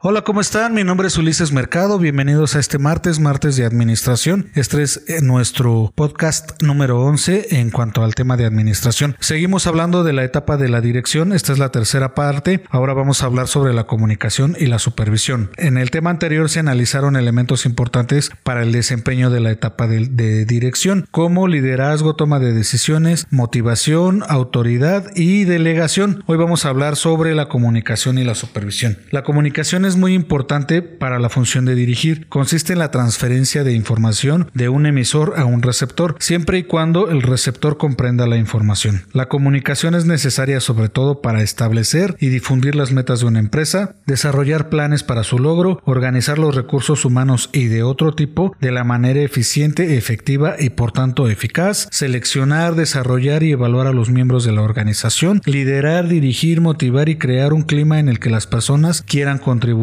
Hola, ¿cómo están? Mi nombre es Ulises Mercado. Bienvenidos a este martes, martes de administración. Este es eh, nuestro podcast número 11 en cuanto al tema de administración. Seguimos hablando de la etapa de la dirección. Esta es la tercera parte. Ahora vamos a hablar sobre la comunicación y la supervisión. En el tema anterior se analizaron elementos importantes para el desempeño de la etapa de, dirección, como liderazgo, toma de decisiones, motivación, autoridad y delegación. Hoy vamos a hablar sobre la comunicación y la supervisión. La comunicación es muy importante para la función de dirigir. Consiste en la transferencia de información de un emisor a un receptor, siempre y cuando el receptor comprenda la información. La comunicación es necesaria sobre todo para establecer y difundir las metas de una empresa, desarrollar planes para su logro, organizar los recursos humanos y de otro tipo de la manera eficiente, efectiva y por tanto eficaz, seleccionar, desarrollar y evaluar a los miembros de la organización, liderar, dirigir, motivar y crear un clima en el que las personas quieran contribuir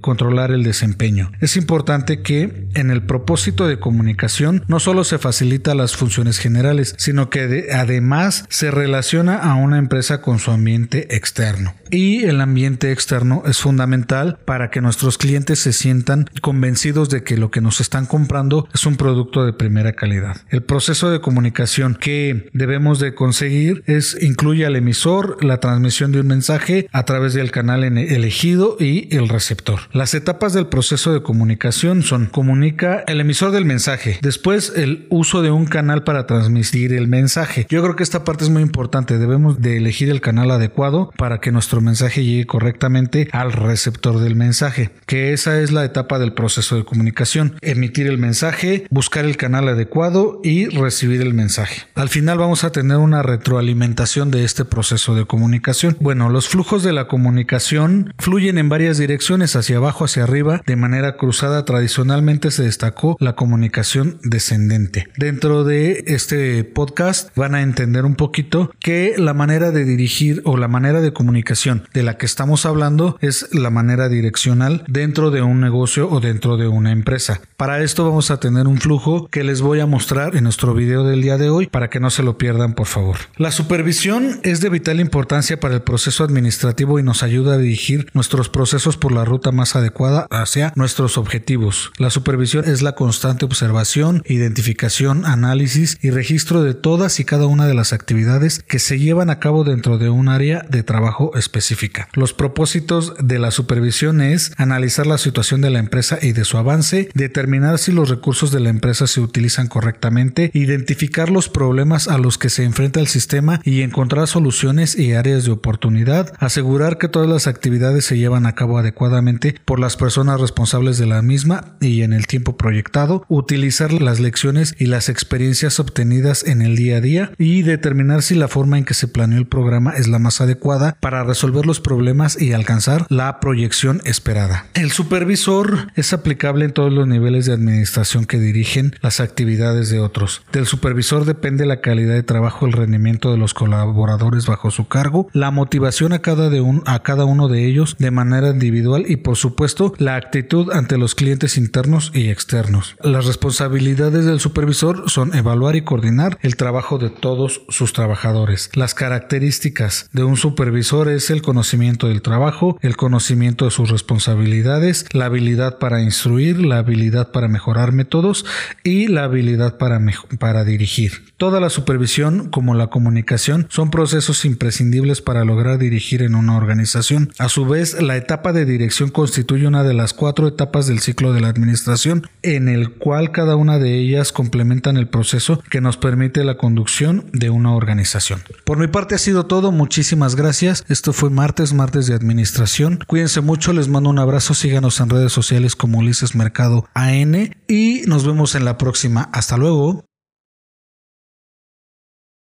controlar el desempeño. Es importante que en el propósito de comunicación no solo se facilita las funciones generales, sino que además se relaciona a una empresa con su ambiente externo. Y el ambiente externo es fundamental para que nuestros clientes se sientan convencidos de que lo que nos están comprando es un producto de primera calidad. El proceso de comunicación que debemos de conseguir es incluye al emisor, la transmisión de un mensaje a través del canal elegido y el receptor. Las etapas del proceso de comunicación son comunica el emisor del mensaje, después el uso de un canal para transmitir el mensaje. Yo creo que esta parte es muy importante, debemos de elegir el canal adecuado para que nuestro mensaje llegue correctamente al receptor del mensaje, que esa es la etapa del proceso de comunicación, emitir el mensaje, buscar el canal adecuado y recibir el mensaje. Al final vamos a tener una retroalimentación de este proceso de comunicación. Bueno, los flujos de la comunicación fluyen en varias direcciones hacia abajo, hacia arriba, de manera cruzada, tradicionalmente se destacó la comunicación descendente. Dentro de este podcast van a entender un poquito que la manera de dirigir o la manera de comunicación de la que estamos hablando es la manera direccional dentro de un negocio o dentro de una empresa. Para esto vamos a tener un flujo que les voy a mostrar en nuestro video del día de hoy para que no se lo pierdan por favor. La supervisión es de vital importancia para el proceso administrativo y nos ayuda a dirigir nuestros procesos por la ruta más adecuada hacia nuestros objetivos. La supervisión es la constante observación, identificación, análisis y registro de todas y cada una de las actividades que se llevan a cabo dentro de un área de trabajo Los propósitos de la supervisión es analizar la situación de la empresa y de su avance, determinar si los recursos de la empresa se utilizan correctamente, identificar los problemas a los que se enfrenta el sistema y encontrar soluciones y áreas de oportunidad, asegurar que todas las actividades se llevan a cabo adecuadamente por las personas responsables de la misma y en el tiempo proyectado, utilizar las lecciones y las experiencias obtenidas en el día a día y determinar si la forma en que se planeó el programa es la más adecuada para resolver los problemas y alcanzar la proyección esperada. El supervisor es aplicable en todos los niveles de administración que dirigen las actividades de otros. Del supervisor depende la calidad de trabajo, el rendimiento de los colaboradores bajo su cargo, la motivación a cada, de un, a cada uno de ellos de manera individual y por supuesto la actitud ante los clientes internos y externos. Las responsabilidades del supervisor son evaluar y coordinar el trabajo de todos sus trabajadores. Las características de un supervisor es el conocimiento del trabajo, el conocimiento de sus responsabilidades, la habilidad para instruir, la habilidad para mejorar métodos y la habilidad para, para dirigir. Toda la supervisión como la comunicación son procesos imprescindibles para lograr dirigir en una organización. A su vez, la etapa de dirección constituye una de las cuatro etapas del ciclo de la administración, en el cual cada una de ellas complementan el proceso que nos permite la conducción de una organización. Por mi parte ha sido todo, muchísimas gracias. Esto fue martes, martes de administración. Cuídense mucho, les mando un abrazo, síganos en redes sociales como Ulises Mercado AN y nos vemos en la próxima. Hasta luego.